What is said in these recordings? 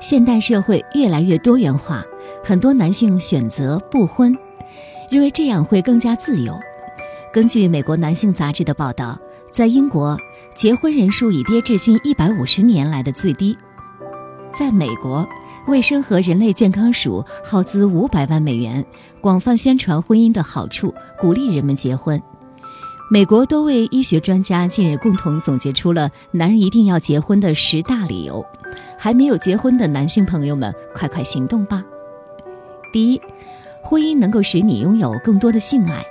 现代社会越来越多元化，很多男性选择不婚，认为这样会更加自由。根据美国男性杂志的报道，在英国，结婚人数已跌至近一百五十年来的最低。在美国，卫生和人类健康署耗资五百万美元，广泛宣传婚姻的好处，鼓励人们结婚。美国多位医学专家近日共同总结出了男人一定要结婚的十大理由。还没有结婚的男性朋友们，快快行动吧！第一，婚姻能够使你拥有更多的性爱。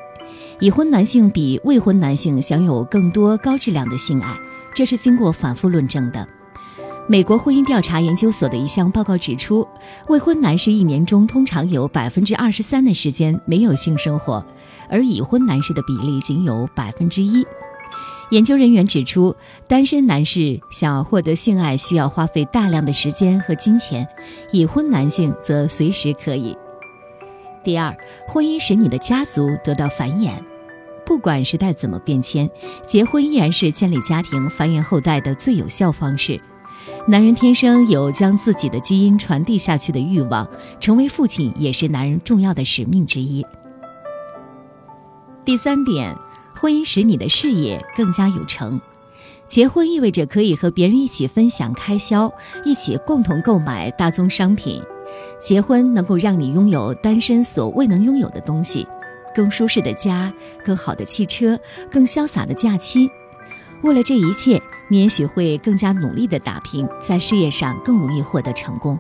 已婚男性比未婚男性享有更多高质量的性爱，这是经过反复论证的。美国婚姻调查研究所的一项报告指出，未婚男士一年中通常有百分之二十三的时间没有性生活，而已婚男士的比例仅有百分之一。研究人员指出，单身男士想要获得性爱需要花费大量的时间和金钱，已婚男性则随时可以。第二，婚姻使你的家族得到繁衍。不管时代怎么变迁，结婚依然是建立家庭、繁衍后代的最有效方式。男人天生有将自己的基因传递下去的欲望，成为父亲也是男人重要的使命之一。第三点。婚姻使你的事业更加有成，结婚意味着可以和别人一起分享开销，一起共同购买大宗商品。结婚能够让你拥有单身所未能拥有的东西：更舒适的家、更好的汽车、更潇洒的假期。为了这一切，你也许会更加努力地打拼，在事业上更容易获得成功。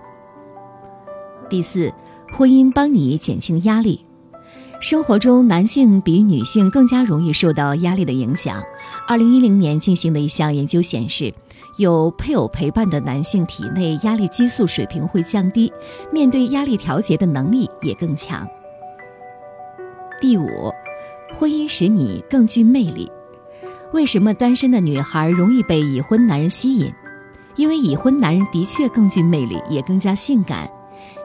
第四，婚姻帮你减轻压力。生活中，男性比女性更加容易受到压力的影响。二零一零年进行的一项研究显示，有配偶陪伴的男性体内压力激素水平会降低，面对压力调节的能力也更强。第五，婚姻使你更具魅力。为什么单身的女孩容易被已婚男人吸引？因为已婚男人的确更具魅力，也更加性感。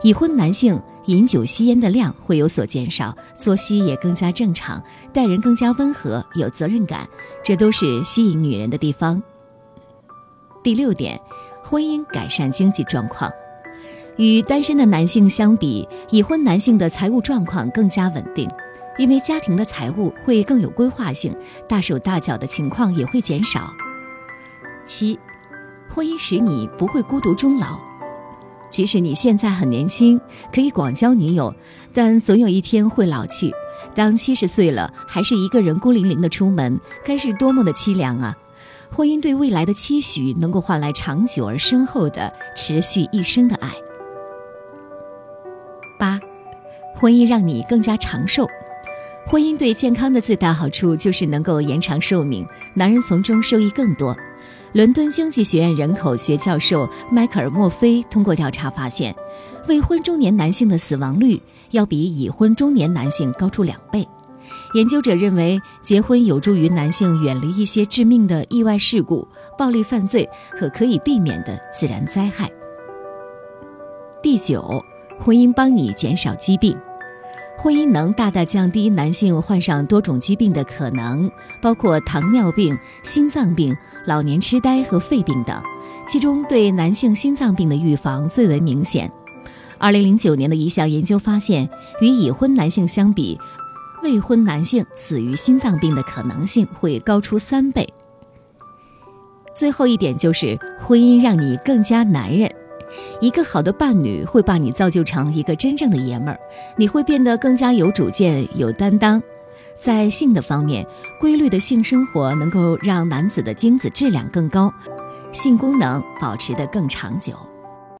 已婚男性。饮酒吸烟的量会有所减少，作息也更加正常，待人更加温和，有责任感，这都是吸引女人的地方。第六点，婚姻改善经济状况。与单身的男性相比，已婚男性的财务状况更加稳定，因为家庭的财务会更有规划性，大手大脚的情况也会减少。七，婚姻使你不会孤独终老。即使你现在很年轻，可以广交女友，但总有一天会老去。当七十岁了，还是一个人孤零零的出门，该是多么的凄凉啊！婚姻对未来的期许，能够换来长久而深厚的、持续一生的爱。八，婚姻让你更加长寿。婚姻对健康的最大好处就是能够延长寿命，男人从中受益更多。伦敦经济学院人口学教授迈克尔·墨菲通过调查发现，未婚中年男性的死亡率要比已婚中年男性高出两倍。研究者认为，结婚有助于男性远离一些致命的意外事故、暴力犯罪和可以避免的自然灾害。第九，婚姻帮你减少疾病。婚姻能大大降低男性患上多种疾病的可能，包括糖尿病、心脏病、老年痴呆和肺病等。其中，对男性心脏病的预防最为明显。二零零九年的一项研究发现，与已婚男性相比，未婚男性死于心脏病的可能性会高出三倍。最后一点就是，婚姻让你更加男人。一个好的伴侣会把你造就成一个真正的爷们儿，你会变得更加有主见、有担当。在性的方面，规律的性生活能够让男子的精子质量更高，性功能保持得更长久。